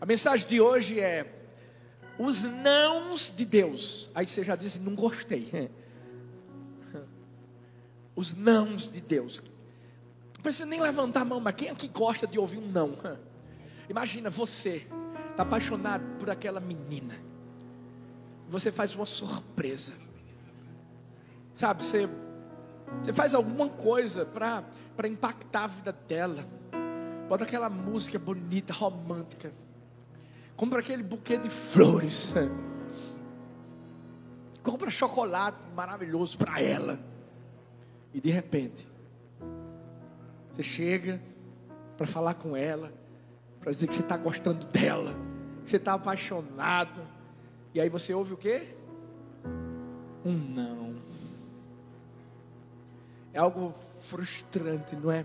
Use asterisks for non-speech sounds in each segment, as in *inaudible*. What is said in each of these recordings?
A mensagem de hoje é os nãos de Deus. Aí você já disse, não gostei. *laughs* Os nãos de Deus. Não precisa nem levantar a mão, mas quem aqui gosta de ouvir um não? *laughs* Imagina você, está apaixonado por aquela menina. Você faz uma surpresa. Sabe, você, você faz alguma coisa para impactar a vida dela. Bota aquela música bonita, romântica. Compra aquele buquê de flores. *laughs* Compra chocolate maravilhoso para ela. E de repente, você chega para falar com ela, para dizer que você está gostando dela, que você está apaixonado. E aí você ouve o quê? Um não. É algo frustrante, não é?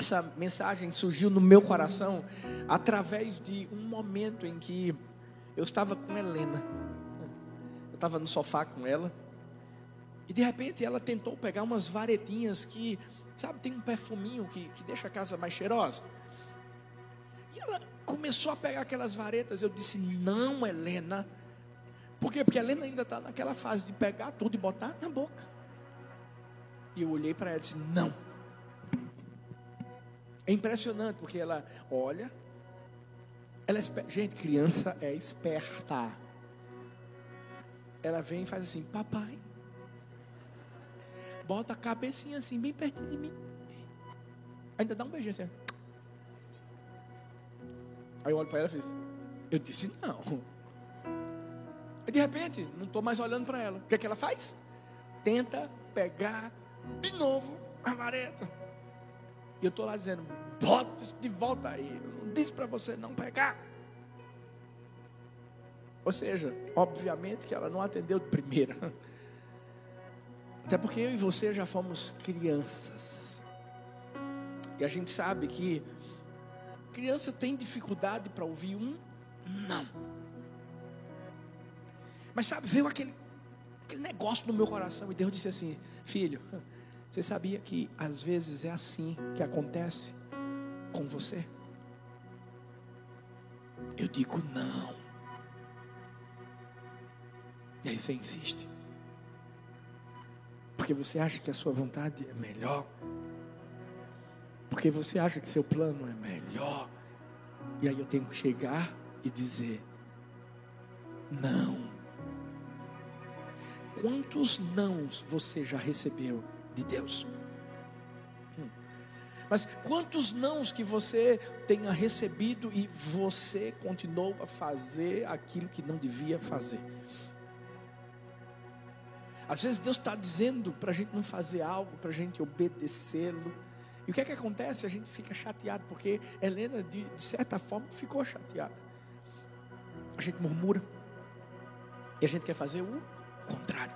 Essa mensagem surgiu no meu coração através de um momento em que eu estava com Helena. Eu estava no sofá com ela. E de repente ela tentou pegar umas varetinhas que, sabe, tem um perfuminho que, que deixa a casa mais cheirosa. E ela começou a pegar aquelas varetas. Eu disse: Não, Helena. Por quê? Porque a Helena ainda está naquela fase de pegar tudo e botar na boca. E eu olhei para ela e disse: Não. É impressionante, porque ela olha, ela é, gente, criança é esperta. Ela vem e faz assim, papai, bota a cabecinha assim, bem pertinho de mim. Ainda dá um beijinho assim. Aí eu olho para ela e fiz, eu disse não. Aí de repente, não estou mais olhando para ela. O que é que ela faz? Tenta pegar de novo a vareta. E eu estou lá dizendo, bota isso de volta aí. Eu não disse para você não pegar. Ou seja, obviamente que ela não atendeu de primeira. *laughs* Até porque eu e você já fomos crianças. E a gente sabe que criança tem dificuldade para ouvir um não. Mas sabe, veio aquele, aquele negócio no meu coração e Deus disse assim: Filho, você sabia que às vezes é assim que acontece com você? Eu digo não. E aí você insiste. Porque você acha que a sua vontade é melhor. Porque você acha que seu plano é melhor. E aí eu tenho que chegar e dizer: não. Quantos nãos você já recebeu de Deus. Mas quantos nãos que você tenha recebido e você continuou a fazer aquilo que não devia fazer? Às vezes Deus está dizendo para a gente não fazer algo, para a gente obedecê-lo. E o que é que acontece? A gente fica chateado, porque Helena, de, de certa forma, ficou chateada. A gente murmura. E a gente quer fazer o contrário.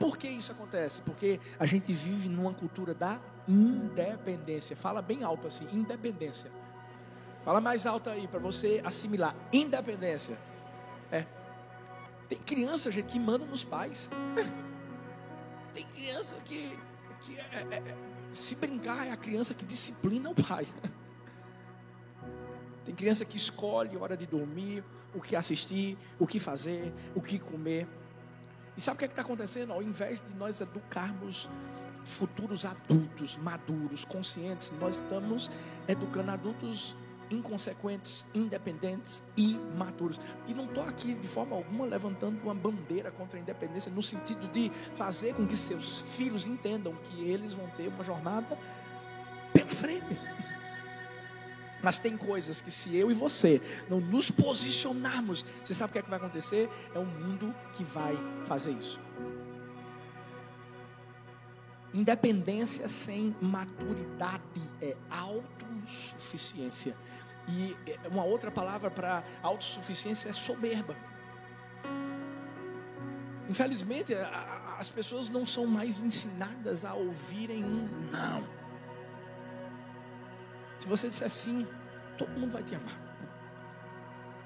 Por que isso acontece? Porque a gente vive numa cultura da independência. Fala bem alto assim, independência. Fala mais alto aí para você assimilar. Independência. É. Tem criança, gente, que manda nos pais. Tem criança que, que é, é, é, se brincar, é a criança que disciplina o pai. *laughs* Tem criança que escolhe a hora de dormir, o que assistir, o que fazer, o que comer. E sabe o que é está acontecendo? Ao invés de nós educarmos futuros adultos, maduros, conscientes, nós estamos educando adultos inconsequentes, independentes e maturos. E não estou aqui de forma alguma levantando uma bandeira contra a independência, no sentido de fazer com que seus filhos entendam que eles vão ter uma jornada pela frente. Mas tem coisas que se eu e você não nos posicionarmos, você sabe o que é que vai acontecer? É um mundo que vai fazer isso. Independência sem maturidade é autossuficiência. E é uma outra palavra para autossuficiência é soberba. Infelizmente, as pessoas não são mais ensinadas a ouvirem um não. Se você disser sim, todo mundo vai te amar.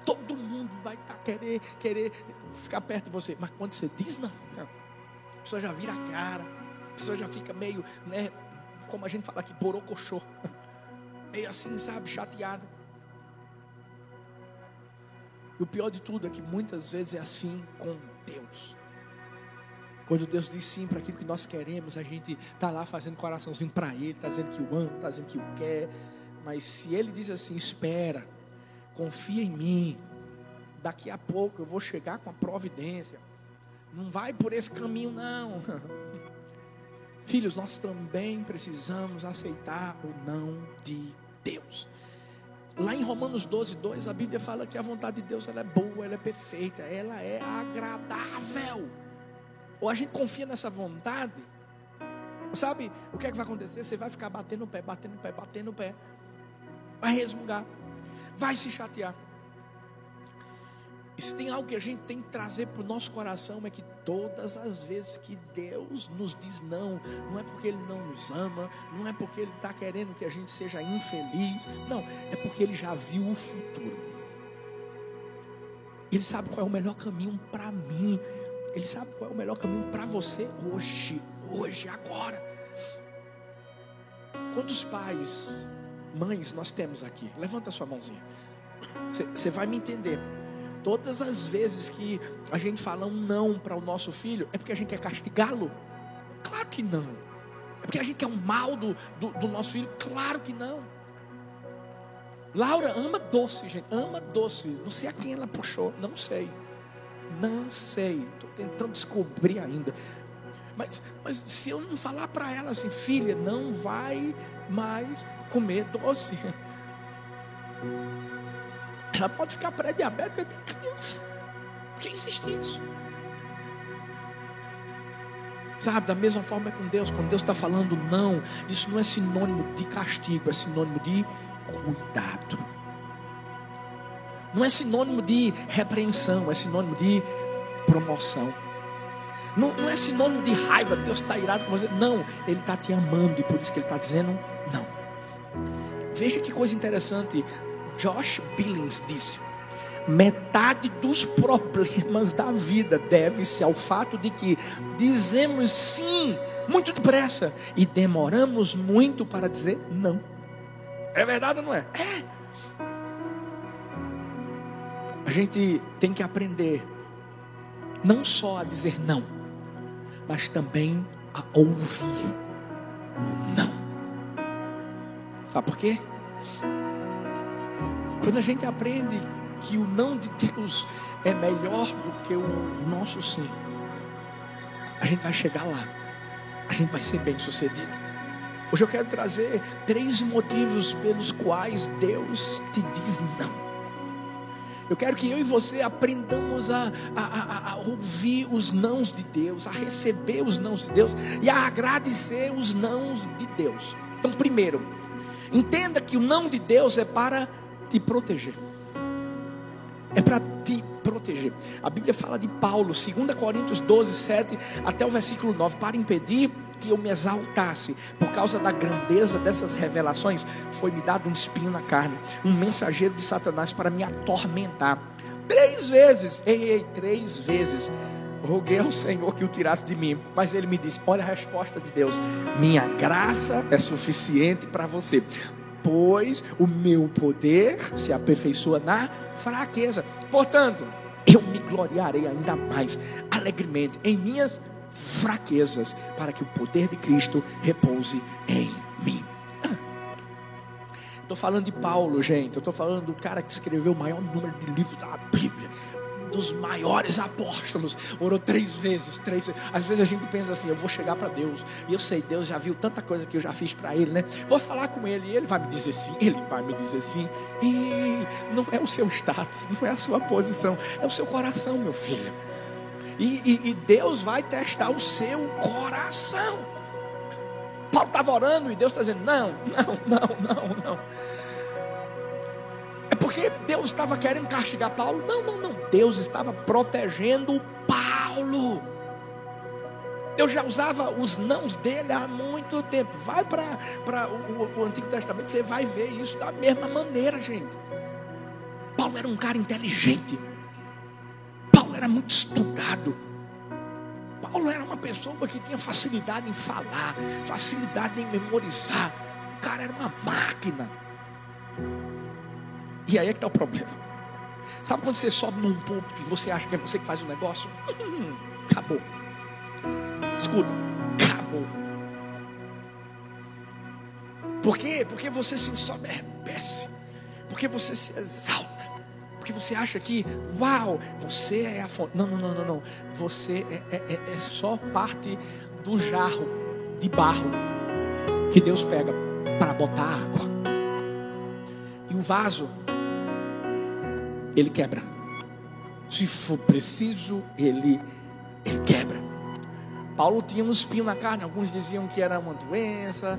Todo mundo vai tá, querer, querer ficar perto de você. Mas quando você diz não, a pessoa já vira a cara, a pessoa já fica meio, né, como a gente fala aqui, borocochô. meio assim, sabe, chateada. E o pior de tudo é que muitas vezes é assim com Deus. Quando Deus diz sim para aquilo que nós queremos, a gente está lá fazendo coraçãozinho para Ele, está dizendo que o ama, está dizendo que o quer. Mas se Ele diz assim, espera, confia em mim, daqui a pouco eu vou chegar com a providência. Não vai por esse caminho, não. *laughs* Filhos, nós também precisamos aceitar o não de Deus. Lá em Romanos 12, 2, a Bíblia fala que a vontade de Deus ela é boa, ela é perfeita, ela é agradável. Ou a gente confia nessa vontade, sabe o que é que vai acontecer? Você vai ficar batendo o pé, batendo o pé, batendo o pé, vai resmungar, vai se chatear. E se tem algo que a gente tem que trazer para o nosso coração é que todas as vezes que Deus nos diz não, não é porque Ele não nos ama, não é porque Ele está querendo que a gente seja infeliz, não, é porque Ele já viu o futuro. Ele sabe qual é o melhor caminho para mim, Ele sabe qual é o melhor caminho para você hoje, hoje, agora. Quantos pais, mães nós temos aqui? Levanta sua mãozinha. Você vai me entender. Todas as vezes que a gente fala um não para o nosso filho, é porque a gente quer castigá-lo? Claro que não. É porque a gente quer um mal do, do, do nosso filho? Claro que não. Laura ama doce, gente. Ama doce. Não sei a quem ela puxou. Não sei. Não sei. Estou tentando descobrir ainda. Mas, mas se eu não falar para ela assim, filha, não vai mais comer doce. Ela pode ficar pré-diabética de criança. Quem insiste nisso? Sabe, da mesma forma com Deus, quando Deus está falando não, isso não é sinônimo de castigo, é sinônimo de cuidado. Não é sinônimo de repreensão, é sinônimo de promoção. Não, não é sinônimo de raiva, Deus está irado com você. Não, Ele está te amando e por isso que Ele está dizendo não. Veja que coisa interessante. Josh Billings disse: metade dos problemas da vida deve-se ao fato de que dizemos sim muito depressa e demoramos muito para dizer não. É verdade ou não é? É. A gente tem que aprender não só a dizer não, mas também a ouvir não. Sabe por quê? Quando a gente aprende que o não de Deus é melhor do que o nosso sim, a gente vai chegar lá, a gente vai ser bem sucedido. Hoje eu quero trazer três motivos pelos quais Deus te diz não. Eu quero que eu e você aprendamos a, a, a, ouvir os nãos de Deus, a receber os nãos de Deus e a agradecer os nãos de Deus. Então, primeiro, entenda que o não de Deus é para te proteger. É para te proteger. A Bíblia fala de Paulo, 2 Coríntios 12, 7 até o versículo 9, para impedir que eu me exaltasse por causa da grandeza dessas revelações, foi-me dado um espinho na carne, um mensageiro de Satanás para me atormentar. Três vezes, ei, ei, três vezes, roguei ao Senhor que o tirasse de mim, mas ele me disse: Olha a resposta de Deus, minha graça é suficiente para você pois o meu poder se aperfeiçoa na fraqueza. Portanto, eu me gloriarei ainda mais alegremente em minhas fraquezas, para que o poder de Cristo repouse em mim. Estou falando de Paulo, gente. Estou falando do cara que escreveu o maior número de livros da Bíblia dos maiores apóstolos, orou três vezes, três vezes. Às vezes a gente pensa assim, eu vou chegar para Deus, e eu sei, Deus já viu tanta coisa que eu já fiz para Ele, né? Vou falar com Ele, e Ele vai me dizer sim, Ele vai me dizer sim. E não é o seu status, não é a sua posição, é o seu coração, meu filho. E, e, e Deus vai testar o seu coração. Paulo estava orando e Deus está dizendo: não, não, não, não, não. Porque Deus estava querendo castigar Paulo? Não, não, não. Deus estava protegendo Paulo. Deus já usava os nãos dele há muito tempo. Vai para o, o Antigo Testamento, você vai ver isso da mesma maneira, gente. Paulo era um cara inteligente. Paulo era muito estudado. Paulo era uma pessoa que tinha facilidade em falar, facilidade em memorizar. O cara era uma máquina. E aí é que está o problema. Sabe quando você sobe num púlpito e você acha que é você que faz o negócio? *laughs* acabou. Escuta, acabou. Por quê? Porque você se ensoberbece. Porque você se exalta. Porque você acha que, uau, você é a fonte. Não, não, não, não, não. Você é, é, é, é só parte do jarro de barro que Deus pega para botar água. E o vaso, ele quebra. Se for preciso, ele, ele quebra. Paulo tinha um espinho na carne, alguns diziam que era uma doença,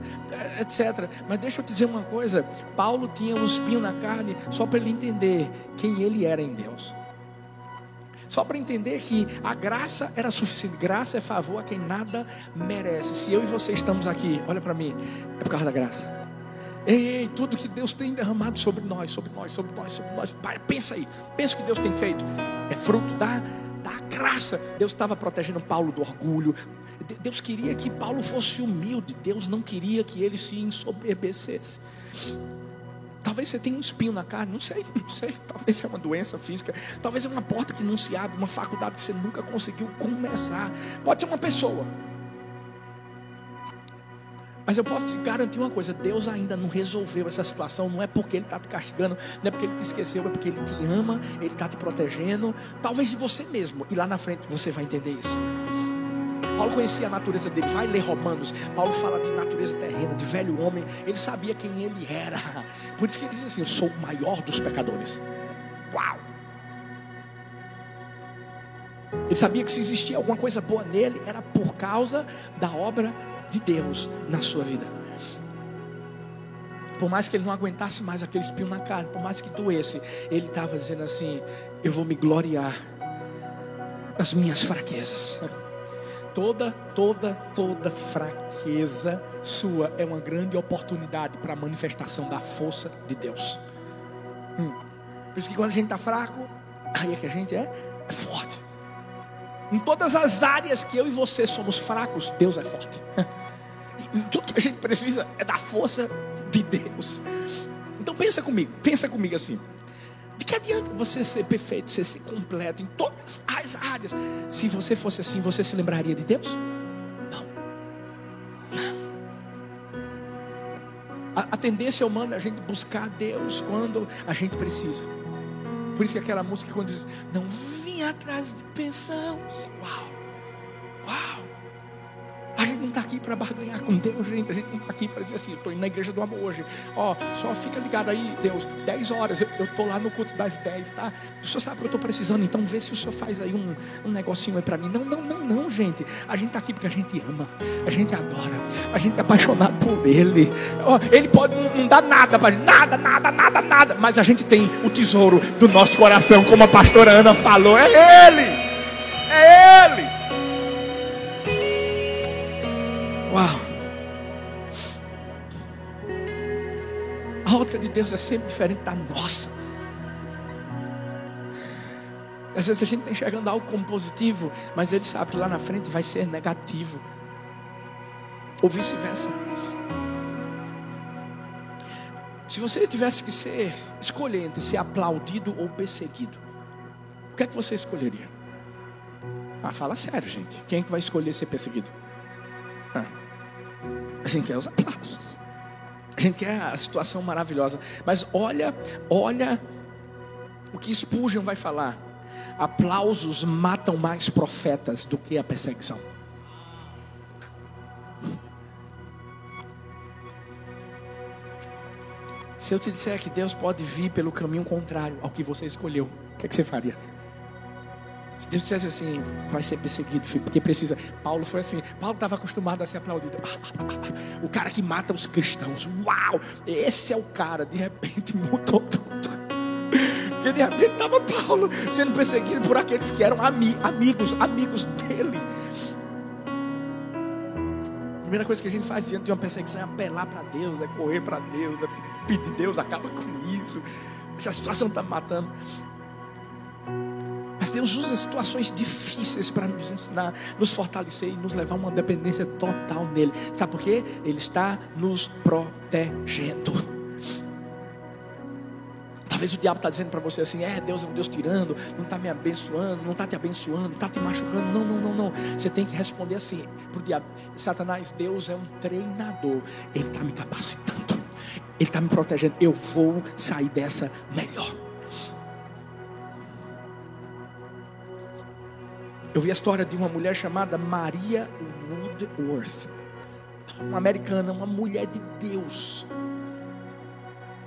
etc. Mas deixa eu te dizer uma coisa: Paulo tinha um espinho na carne só para ele entender quem ele era em Deus. Só para entender que a graça era suficiente. Graça é favor a quem nada merece. Se eu e você estamos aqui, olha para mim, é por causa da graça. Ei, tudo que Deus tem derramado sobre nós, sobre nós, sobre nós, sobre nós. Pai, pensa aí. Pensa o que Deus tem feito. É fruto da da graça. Deus estava protegendo Paulo do orgulho. Deus queria que Paulo fosse humilde. Deus não queria que ele se ensoberbecesse. Talvez você tenha um espinho na carne, não sei, não sei. *laughs* Talvez é uma doença física, talvez é uma porta que não se abre, uma faculdade que você nunca conseguiu começar. Pode ser uma pessoa. Mas eu posso te garantir uma coisa: Deus ainda não resolveu essa situação. Não é porque Ele está te castigando, não é porque Ele te esqueceu, é porque Ele te ama, Ele está te protegendo. Talvez de você mesmo. E lá na frente você vai entender isso. Paulo conhecia a natureza dele. Vai ler Romanos. Paulo fala de natureza terrena, de velho homem. Ele sabia quem ele era. *laughs* Por isso que ele diz assim: Eu sou o maior dos pecadores. Uau! Ele sabia que se existia alguma coisa boa nele, era por causa da obra de Deus na sua vida. Por mais que ele não aguentasse mais aquele espinho na carne, por mais que doesse, ele estava dizendo assim: Eu vou me gloriar nas minhas fraquezas. Toda, toda, toda fraqueza sua é uma grande oportunidade para a manifestação da força de Deus. Hum. Por isso que quando a gente está fraco, aí é que a gente é, é forte. Em todas as áreas que eu e você somos fracos, Deus é forte. *laughs* Tudo que a gente precisa é da força de Deus. Então pensa comigo, pensa comigo assim. De que adianta você ser perfeito, você ser completo em todas as áreas? Se você fosse assim, você se lembraria de Deus? Não. Não. A, a tendência humana é a gente buscar Deus quando a gente precisa. Por isso que aquela música quando diz, não vim atrás de pensão. Uau, uau. Gente não está aqui para barganhar com Deus, gente. A gente não está aqui para dizer assim, eu estou indo na igreja do amor hoje. Ó, só fica ligado aí, Deus, 10 horas, eu estou lá no culto das 10, tá? O senhor sabe que eu estou precisando, então vê se o senhor faz aí um, um negocinho aí para mim. Não, não, não, não, gente. A gente está aqui porque a gente ama, a gente adora, a gente é apaixonado por Ele. Ó, ele pode não dar nada para nada, nada, nada, nada. Mas a gente tem o tesouro do nosso coração, como a pastora Ana falou. É Ele! É Ele! Ótica de Deus é sempre diferente da nossa. Às vezes a gente está enxergando algo como positivo, mas ele sabe que lá na frente vai ser negativo. Ou vice-versa. Se você tivesse que ser, escolher entre ser aplaudido ou perseguido, o que é que você escolheria? Ah, fala sério, gente. Quem é que vai escolher ser perseguido? Ah. A gente quer os aplausos. A gente quer a situação maravilhosa. Mas olha, olha o que Spurgeon vai falar. Aplausos matam mais profetas do que a perseguição. Se eu te disser que Deus pode vir pelo caminho contrário ao que você escolheu, o que, é que você faria? Se Deus dissesse assim, vai ser perseguido, filho, porque precisa. Paulo foi assim. Paulo estava acostumado a ser aplaudido. O cara que mata os cristãos. Uau! Esse é o cara. De repente mudou tudo. Porque de repente estava Paulo sendo perseguido por aqueles que eram ami amigos, amigos dele. A primeira coisa que a gente faz diante de uma perseguição é apelar para Deus, é correr para Deus, é pedir Deus, acaba com isso. Essa situação está me matando. Mas Deus usa situações difíceis para nos ensinar, nos fortalecer e nos levar a uma dependência total nele. Sabe por quê? Ele está nos protegendo. Talvez o diabo está dizendo para você assim: é, Deus é um Deus tirando, não está me abençoando, não está te abençoando, está te machucando. Não, não, não, não. Você tem que responder assim para o diabo: Satanás, Deus é um treinador, Ele está me capacitando, Ele está me protegendo. Eu vou sair dessa melhor. Eu vi a história de uma mulher chamada Maria Woodworth, uma americana, uma mulher de Deus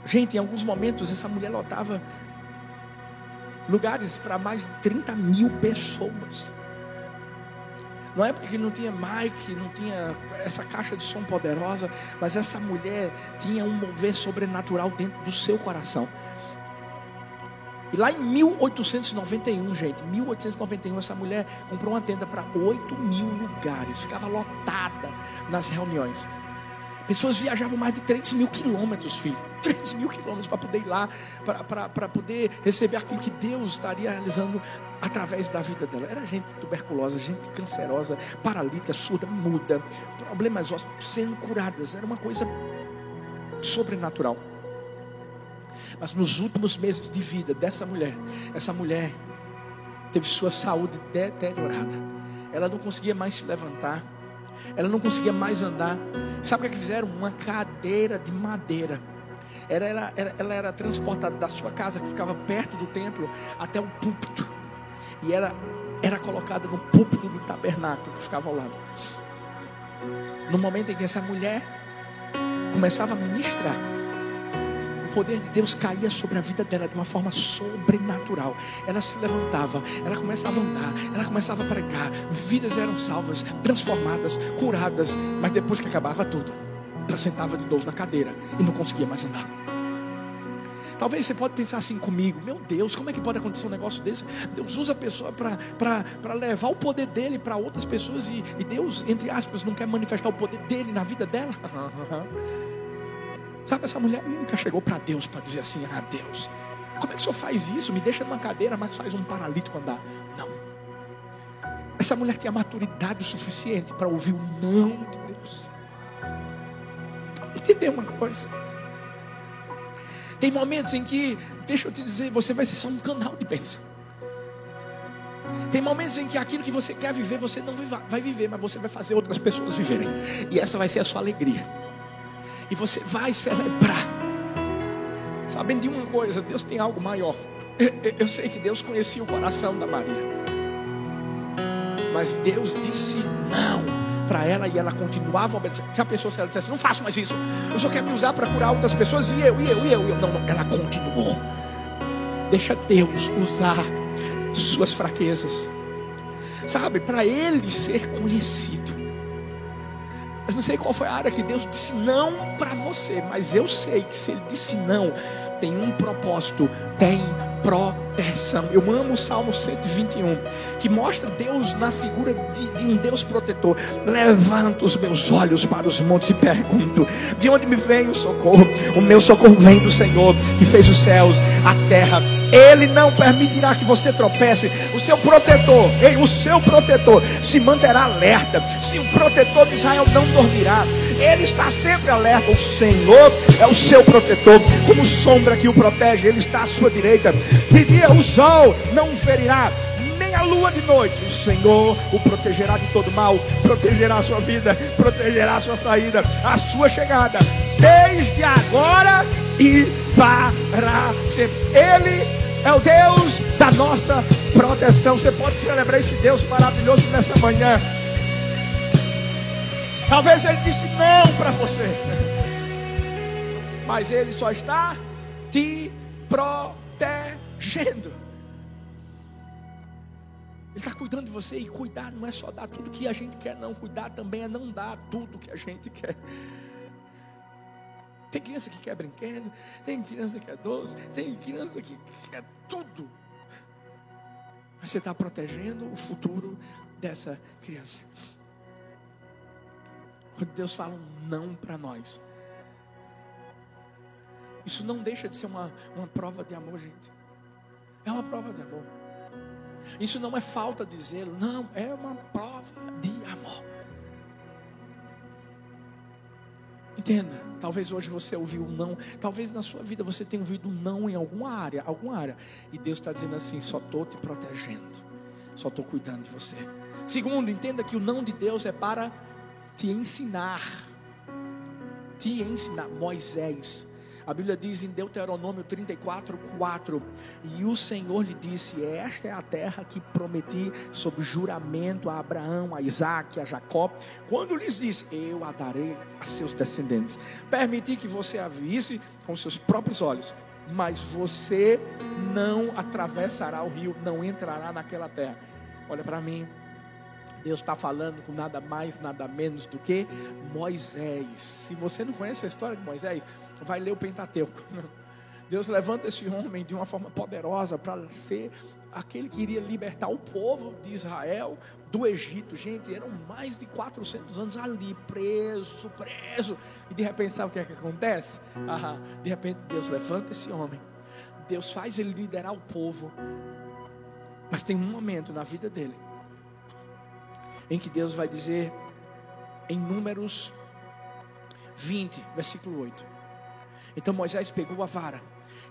Gente, em alguns momentos essa mulher lotava lugares para mais de 30 mil pessoas. Não é porque não tinha mic, não tinha essa caixa de som poderosa, mas essa mulher tinha um mover sobrenatural dentro do seu coração. E lá em 1891, gente, 1891, essa mulher comprou uma tenda para 8 mil lugares, ficava lotada nas reuniões. Pessoas viajavam mais de 3 mil quilômetros, filho. *laughs* 3 mil quilômetros para poder ir lá, para poder receber aquilo que Deus estaria realizando através da vida dela. Era gente tuberculosa, gente cancerosa, paralítica, surda, muda, problemas ósseos sendo curadas. Era uma coisa sobrenatural. Mas nos últimos meses de vida dessa mulher, essa mulher teve sua saúde deteriorada. Ela não conseguia mais se levantar ela não conseguia mais andar. Sabe o que, é fizeram? Uma cadeira de madeira. Ela era, ela, ela era transportada da sua casa, que ficava perto do templo, até o púlpito. E era, era colocada no púlpito do tabernáculo, que ficava ao lado. No momento em que essa mulher começava a ministrar, poder de Deus caía sobre a vida dela de uma forma sobrenatural. Ela se levantava, ela começava a andar, ela começava a pregar. Vidas eram salvas, transformadas, curadas. Mas depois que acabava tudo, ela sentava de novo na cadeira e não conseguia mais andar. Talvez você pode pensar assim comigo, meu Deus, como é que pode acontecer um negócio desse? Deus usa a pessoa para levar o poder dele para outras pessoas e, e Deus, entre aspas, não quer manifestar o poder dele na vida dela. Sabe, essa mulher nunca chegou para Deus para dizer assim: Ah, Deus, como é que o senhor faz isso? Me deixa numa cadeira, mas faz um paralítico andar. Não. Essa mulher tinha maturidade o suficiente para ouvir o não de Deus. Entendeu uma coisa? Tem momentos em que, deixa eu te dizer, você vai ser só um canal de bênção. Tem momentos em que aquilo que você quer viver, você não vai viver, mas você vai fazer outras pessoas viverem. E essa vai ser a sua alegria e você vai celebrar. Sabendo de uma coisa, Deus tem algo maior. Eu, sei que Deus conhecia o coração da Maria. Mas Deus disse não para ela e ela continuava obedecendo. Já pensou se ela dissesse, não faço mais isso. Eu só quero me usar para curar outras pessoas e eu, e eu, e eu, e eu. Não, não, ela continuou. Deixa Deus usar suas fraquezas. Sabe, para ele ser conhecido. Não sei qual foi a área que Deus disse não para você, mas eu sei que se Ele disse não, tem um propósito, tem proteção. Eu amo o Salmo 121, que mostra Deus na figura de, de, um Deus protetor. Levanto os meus olhos para os montes e pergunto: de onde me vem o socorro? O meu socorro vem do Senhor, que fez os céus, a terra. Ele não permitirá que você tropece. O seu protetor, o seu protetor se manterá alerta. Se o protetor de Israel não dormirá, ele está sempre alerta. O Senhor é o seu protetor, como sombra que o protege, ele está à sua direita. De dia o sol não ferirá, nem a lua de noite. O Senhor o protegerá de todo mal, protegerá a sua vida, protegerá a sua saída, a sua chegada, desde agora e para sempre. Ele é o Deus da nossa proteção. Você pode celebrar esse Deus maravilhoso nessa manhã. Talvez ele disse não para você. Mas ele só está te protegendo. Ele está cuidando de você e cuidar não é só dar tudo que a gente quer, não. Cuidar também é não dar tudo que a gente quer. Tem criança que quer brinquedo, tem criança que quer doce, tem criança que quer tudo. Mas você está protegendo o futuro dessa criança. Quando Deus fala um não para nós, isso não deixa de ser uma, uma prova de amor, gente. É uma prova de amor. Isso não é falta de zelo, não, é uma prova de amor. Entenda. Talvez hoje você ouviu um não. Talvez na sua vida você tenha ouvido um não em alguma área, alguma área. E Deus está dizendo assim: só estou te protegendo, só estou cuidando de você. Segundo, entenda que o não de Deus é para te ensinar. Te ensinar. Moisés a Bíblia diz em Deuteronômio 34, 4: E o Senhor lhe disse: Esta é a terra que prometi sob juramento a Abraão, a Isaac, a Jacó, quando lhes disse: Eu a darei a seus descendentes. Permiti que você a visse com seus próprios olhos, mas você não atravessará o rio, não entrará naquela terra. Olha para mim, Deus está falando com nada mais, nada menos do que Moisés. Se você não conhece a história de Moisés, vai ler o Pentateuco. *laughs* Deus levanta esse homem de uma forma poderosa para ser aquele que iria libertar o povo de Israel do Egito. Gente, eram mais de 400 anos ali, preso, preso. E de repente, sabe o que é que acontece? Ah, de repente, Deus levanta esse homem. Deus faz ele liderar o povo. Mas tem um momento na vida dele em que Deus vai dizer em Números 20, versículo 8. Então Moisés pegou a vara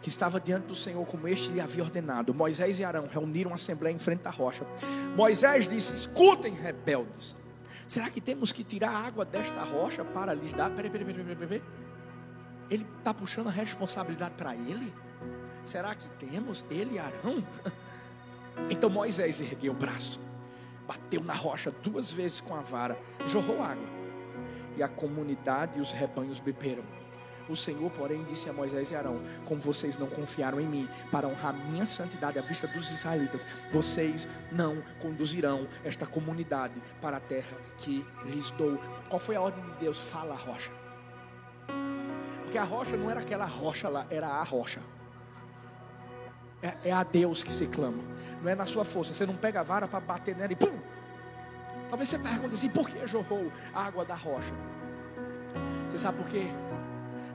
que estava diante do Senhor, como este lhe havia ordenado. Moisés e Arão reuniram a assembleia em frente à rocha. Moisés disse: Escutem, rebeldes. Será que temos que tirar a água desta rocha para lhes dar? Peraí, peraí, peraí, peraí, peraí. Ele está puxando a responsabilidade para ele? Será que temos? Ele e Arão? *laughs* Então Moisés ergueu o braço bateu na rocha duas vezes com a vara, jorrou água, e a comunidade e os rebanhos beberam. O Senhor, porém, disse a Moisés e Arão: Como vocês não confiaram em mim para honrar minha santidade à vista dos israelitas, vocês não conduzirão esta comunidade para a terra que lhes dou. Qual foi a ordem de Deus? Fala a rocha. Porque a rocha não era aquela rocha lá, era a rocha. É, é a Deus que se clama. Não é na sua força. Você não pega a vara para bater nela e pum. Talvez você pergunte assim: por que jorrou a água da rocha? Você sabe por quê?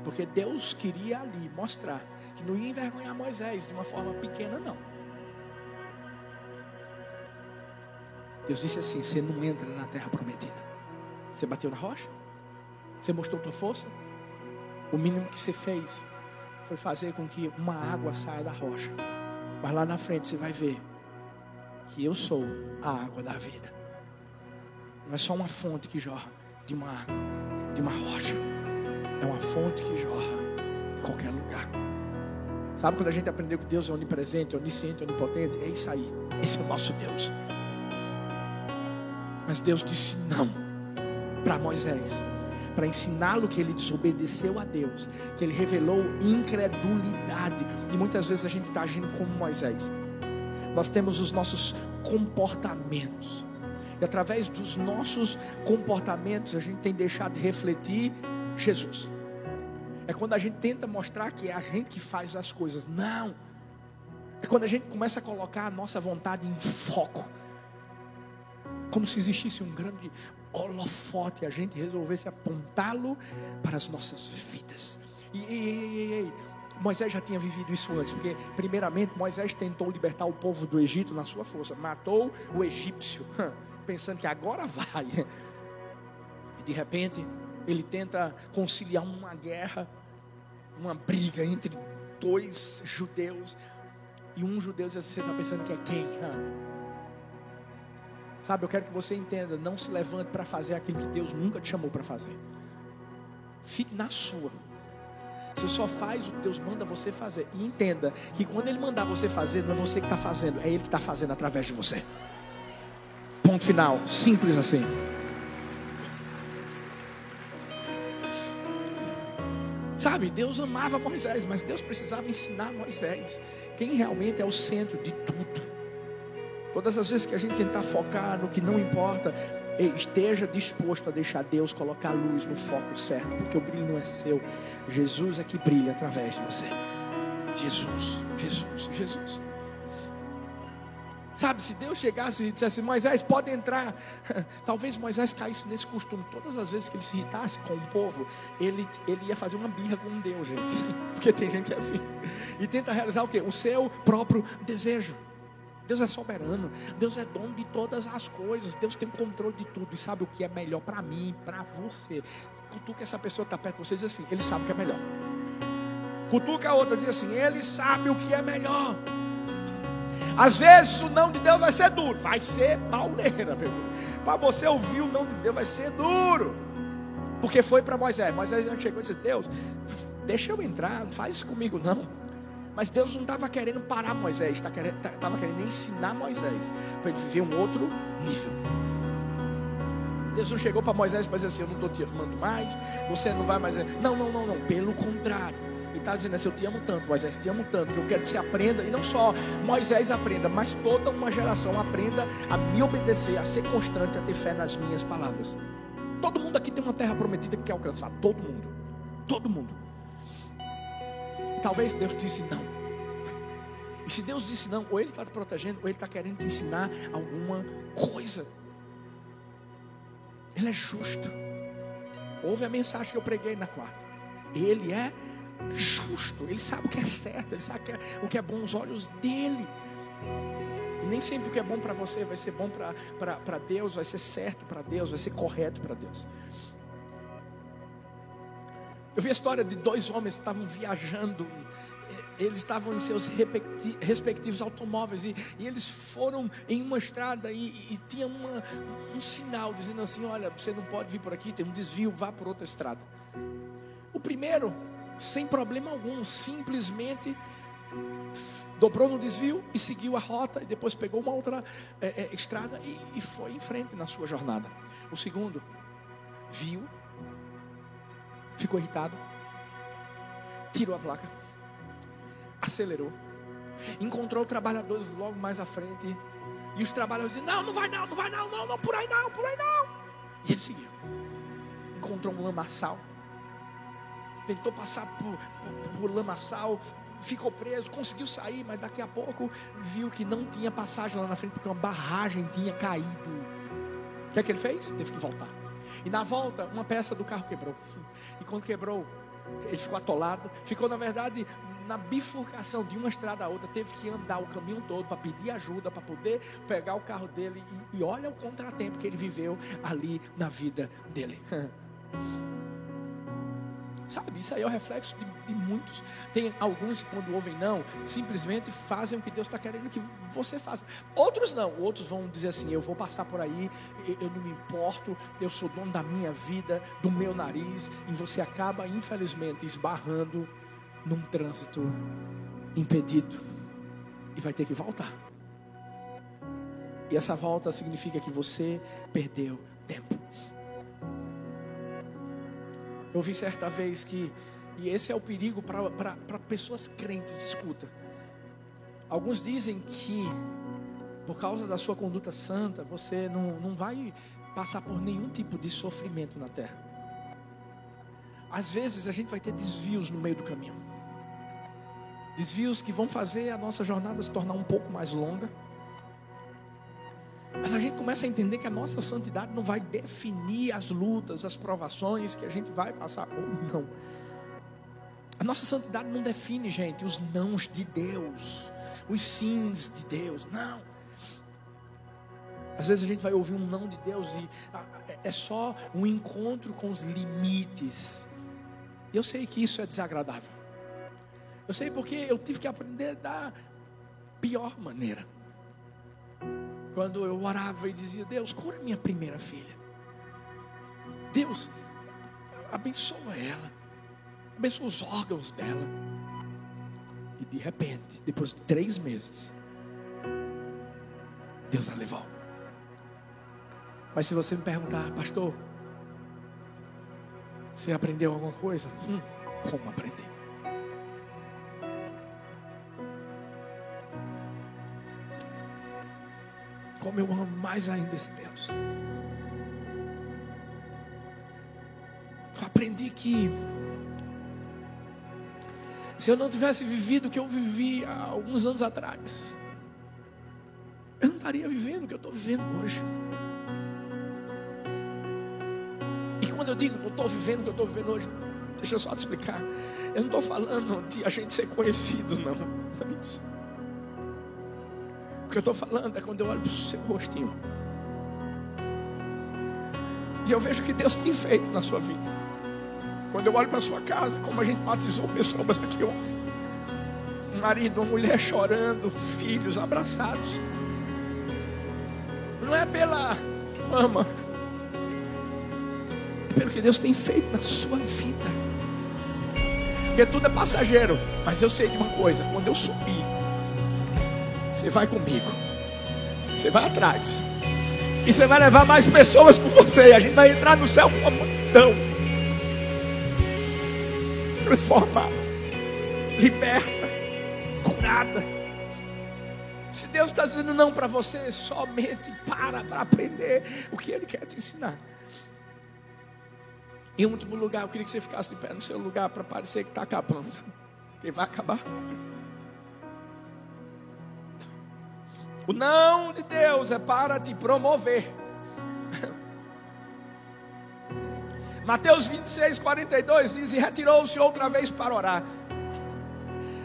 Porque Deus queria ali mostrar que não ia envergonhar Moisés de uma forma pequena, não. Deus disse assim: você não entra na terra prometida. Você bateu na rocha? Você mostrou tua força? O mínimo que você fez foi fazer com que uma água saia da rocha. Mas lá na frente você vai ver que eu sou a água da vida. Não é só uma fonte que jorra de uma de uma rocha. É uma fonte que jorra em qualquer lugar. Sabe quando a gente aprendeu que Deus é onipresente, onisciente, onipotente? É isso aí. Esse é o nosso Deus. Mas Deus disse não para Moisés para ensiná-lo que ele desobedeceu a Deus, que ele revelou incredulidade. E muitas vezes a gente está agindo como Moisés. Nós temos os nossos comportamentos. E através dos nossos comportamentos a gente tem deixado de refletir Jesus. É quando a gente tenta mostrar que é a gente que faz as coisas. Não. É quando a gente começa a colocar a nossa vontade em foco. Como se existisse um grande holofote, a gente resolvesse apontá-lo para as nossas vidas. E, e, e, Moisés já tinha vivido isso antes, porque primeiramente Moisés tentou libertar o povo do Egito na sua força, matou o egípcio, *laughs* pensando que agora vai. E de repente ele tenta conciliar uma guerra, uma briga entre dois judeus, e um judeu diz assim: você está pensando que é quem? *laughs* Sabe, eu quero que você entenda, não se levante para fazer aquilo que Deus nunca te chamou para fazer. Fique na sua. Você só faz o que Deus manda você fazer. E entenda que quando Ele mandar você fazer, não é você que está fazendo, é Ele que está fazendo através de você. Ponto final. Simples assim. Sabe, Deus amava Moisés, mas Deus precisava ensinar Moisés quem realmente é o centro de tudo. Todas as vezes que a gente tentar focar no que não importa, esteja disposto a deixar Deus colocar a luz no foco certo, porque o brilho não é seu. Jesus é que brilha através de você. Jesus, Jesus, Jesus. Sabe, se Deus chegasse e dissesse, Moisés, pode entrar. *laughs* Talvez Moisés caísse nesse costume. Todas as vezes que ele se irritasse com o povo, ele, ele ia fazer uma birra com Deus, gente. *laughs* Porque tem gente é assim. E tenta realizar o quê? O seu próprio desejo. Deus é soberano, Deus é dono de todas as coisas, Deus tem controle de tudo e sabe o que é melhor para mim, para você. cutuca essa pessoa que está perto de você e diz assim: Ele sabe o que é melhor. Cutuca a outra, diz assim: Ele sabe o que é melhor. Às vezes o não de Deus vai ser duro, vai ser pauleira, meu irmão. Para você ouvir o não de Deus vai ser duro. Porque foi para Moisés. Moisés não chegou e disse: Deus, deixa eu entrar, não faz isso comigo não. Mas Deus não estava querendo parar Moisés, estava querendo, querendo ensinar Moisés para ele viver um outro nível. Deus não chegou para Moisés para dizer assim: Eu não estou te amando mais, você não vai mais. Não, não, não, não. Pelo contrário está dizendo assim: Eu te amo tanto, Moisés, te amo tanto, que eu quero que você aprenda, e não só Moisés aprenda, mas toda uma geração aprenda a me obedecer, a ser constante, a ter fé nas minhas palavras. Todo mundo aqui tem uma terra prometida que quer alcançar, todo mundo, todo mundo. Talvez Deus disse não. E se Deus disse não, ou Ele está te protegendo, ou Ele está querendo te ensinar alguma coisa. Ele é justo. Ouve a mensagem que eu preguei na quarta. Ele é justo, ele sabe o que é certo, ele sabe o que é, bom aos olhos dele. E nem sempre o que é bom para você vai ser bom para Deus, vai ser certo para Deus, vai ser correto para Deus. Eu vi a história de dois homens que estavam viajando, eles estavam em seus respectivos automóveis e, e eles foram em uma estrada e, e tinha uma, um sinal dizendo assim: Olha, você não pode vir por aqui, tem um desvio, vá por outra estrada. O primeiro sem problema algum, simplesmente dobrou no desvio e seguiu a rota e depois pegou uma outra é, é, estrada e, e foi em frente na sua jornada. O segundo viu, ficou irritado, tirou a placa, acelerou, encontrou trabalhadores logo mais à frente e os trabalhadores diziam: Não, não vai não, não vai não, não, não, por aí não, por aí não. E ele seguiu. Encontrou um lamaçal tentou passar por, por, por lamaçal, ficou preso, conseguiu sair, mas daqui a pouco viu que não tinha passagem lá na frente, porque uma barragem tinha caído. O que é que ele fez? Teve que voltar. E na volta, uma peça do carro quebrou. E quando quebrou, ele ficou atolado. Ficou, na verdade, na bifurcação de uma estrada a outra. Teve que andar o caminho todo para pedir ajuda, para poder pegar o carro dele. E, e olha o contratempo que ele viveu ali na vida dele. *laughs* Sabe, isso aí é o reflexo de, de muitos. Tem alguns que, quando ouvem não, simplesmente fazem o que Deus está querendo que você faça. Outros não, outros vão dizer assim: eu vou passar por aí, eu não me importo, eu sou dono da minha vida, do meu nariz, e você acaba, infelizmente, esbarrando num trânsito impedido e vai ter que voltar. E essa volta significa que você perdeu tempo. Eu vi certa vez que, e esse é o perigo para pessoas crentes, escuta. Alguns dizem que, por causa da sua conduta santa, você não, não vai passar por nenhum tipo de sofrimento na terra. Às vezes a gente vai ter desvios no meio do caminho. Desvios que vão fazer a nossa jornada se tornar um pouco mais longa mas a gente começa a entender que a nossa santidade não vai definir as lutas, as provações que a gente vai passar ou não. A nossa santidade não define, gente, os nãos de Deus, os sims de Deus. Não. Às vezes a gente vai ouvir um não de Deus e é, é só um encontro com os limites. E eu sei que isso é desagradável. Eu sei porque eu tive que aprender da pior maneira quando eu orava e dizia: Deus, cura minha primeira filha. Deus, abençoa ela. Abençoa os órgãos dela. E de repente, depois de três meses, Deus a levou. Mas se você me perguntar, pastor, você aprendeu alguma coisa? Hum, como aprender? Como eu amo mais ainda esse Deus. Eu aprendi que se eu não tivesse vivido o que eu vivi há alguns anos atrás, eu não estaria vivendo o que eu estou vivendo hoje. E quando eu digo não estou vivendo o que eu estou vivendo hoje, deixa eu só te explicar. Eu não estou falando de a gente ser conhecido, não. Não é isso que eu estou falando é quando eu olho para o seu rostinho. E eu vejo que Deus tem feito na sua vida. Quando eu olho para sua casa, como a gente batizou pessoas aqui ontem. Um marido, uma mulher chorando, filhos abraçados. Não é pela fama, é pelo que Deus tem feito na sua vida. Porque tudo é passageiro. Mas eu sei de uma coisa: quando eu subir, você vai comigo. Você vai atrás. E você vai levar mais pessoas com você. E a gente vai entrar no céu com uma multidão. Transformada. Liberta. Curada. Se Deus está dizendo não para você, somente para para aprender o que Ele quer te ensinar. Em último lugar, eu queria que você ficasse de pé no seu lugar para parecer que está acabando. Porque vai acabar. O não de Deus é para te promover. *laughs* Mateus 26, 42 diz: E retirou-se outra vez para orar.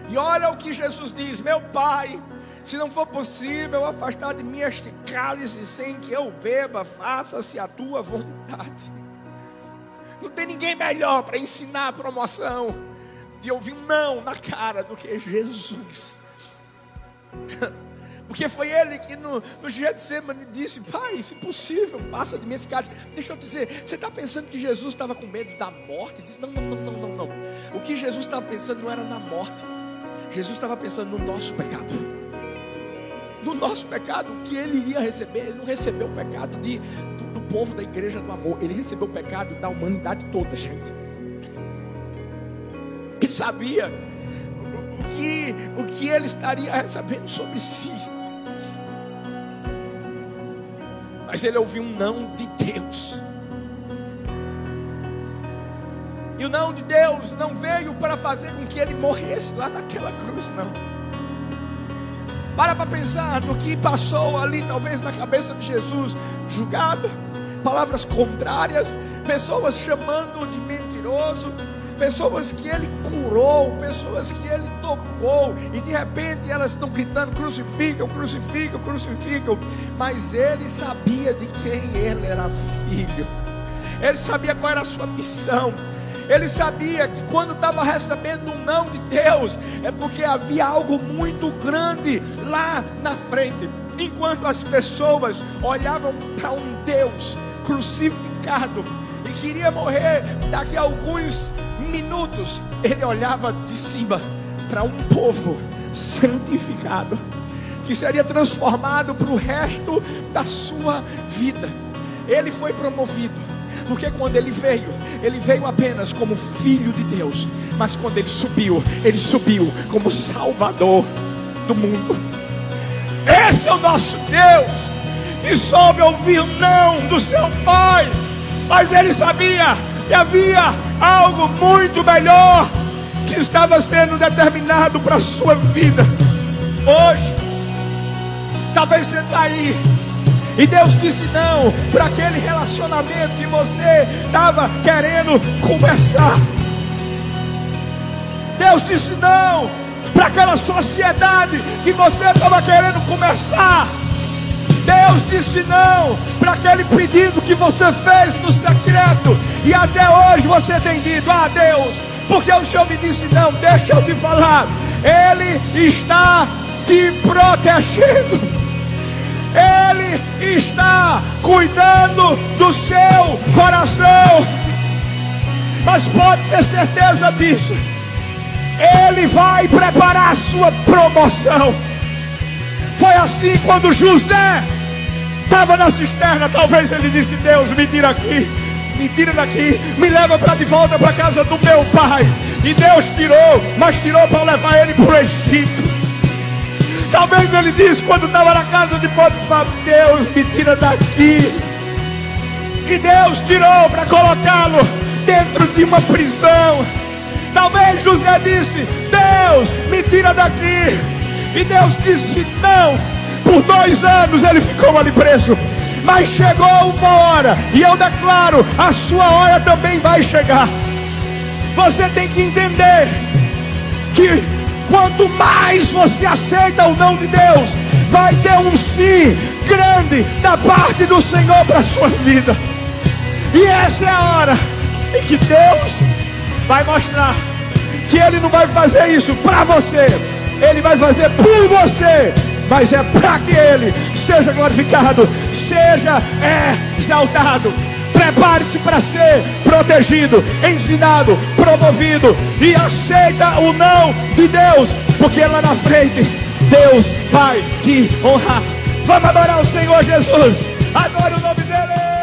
E olha o que Jesus diz: Meu Pai, se não for possível afastar de mim este cálice sem que eu beba, faça-se a tua vontade. Não tem ninguém melhor para ensinar a promoção de ouvir um não na cara do que Jesus. *laughs* Porque foi ele que no, no Getsemane disse: Pai, se possível, passa de mim esse cálice. Deixa eu te dizer, você está pensando que Jesus estava com medo da morte? Não, não, não, não, não, não. O que Jesus estava pensando não era na morte. Jesus estava pensando no nosso pecado. No nosso pecado, o que ele ia receber, ele não recebeu o pecado de, do, do povo da igreja do amor, ele recebeu o pecado da humanidade toda, gente. Ele sabia o que, o que ele estaria recebendo sobre si. Mas ele ouviu um não de Deus. E o não de Deus não veio para fazer com que ele morresse lá naquela cruz, não. Para para pensar no que passou ali, talvez na cabeça de Jesus, julgado, palavras contrárias, pessoas chamando de mentiroso, pessoas que ele curou, pessoas que ele tocou, e de repente elas estão gritando: crucificam, crucificam, crucificam. Mas ele sabia de quem ele era filho, ele sabia qual era a sua missão. Ele sabia que quando estava recebendo um não de Deus, é porque havia algo muito grande lá na frente. Enquanto as pessoas olhavam para um Deus crucificado e queria morrer daqui a alguns minutos, ele olhava de cima para um povo santificado que seria transformado para o resto da sua vida. Ele foi promovido, porque quando ele veio, ele veio apenas como filho de Deus, mas quando ele subiu, ele subiu como Salvador do mundo. Esse é o nosso Deus, que soube ouvir não do seu pai, mas ele sabia que havia algo muito melhor que estava sendo determinado para a sua vida. Hoje, talvez você está aí. E Deus disse não para aquele relacionamento que você estava querendo começar. Deus disse não para aquela sociedade que você estava querendo começar. Deus disse não para aquele pedido que você fez no secreto. E até hoje você tem dito: Ah, Deus, porque o Senhor me disse não, deixa eu te falar. Ele está te protegendo. Ele está cuidando do seu coração. Mas pode ter certeza disso. Ele vai preparar a sua promoção. Foi assim quando José estava na cisterna. Talvez ele disse: Deus, me tira aqui, me tira daqui, me leva para de volta para casa do meu pai. E Deus tirou, mas tirou para levar ele para o Egito. Talvez ele disse quando estava na casa de Potifar: Deus, me tira daqui. E Deus tirou para colocá-lo dentro de uma prisão. Talvez José disse: Deus, me tira daqui. E Deus disse: Não. Por dois anos ele ficou ali preso. Mas chegou uma hora, e eu declaro: a sua hora também vai chegar. Você tem que entender que quanto mais você aceita o não de Deus, vai ter um sim grande da parte do Senhor para a sua vida. E essa é a hora em que Deus vai mostrar que Ele não vai fazer isso para você, Ele vai fazer por você, mas é para que Ele seja glorificado, seja exaltado. Prepare-se para ser protegido, ensinado, promovido e aceita o não de Deus, porque lá na frente Deus vai te honrar. Vamos adorar o Senhor Jesus. Adore o nome dele.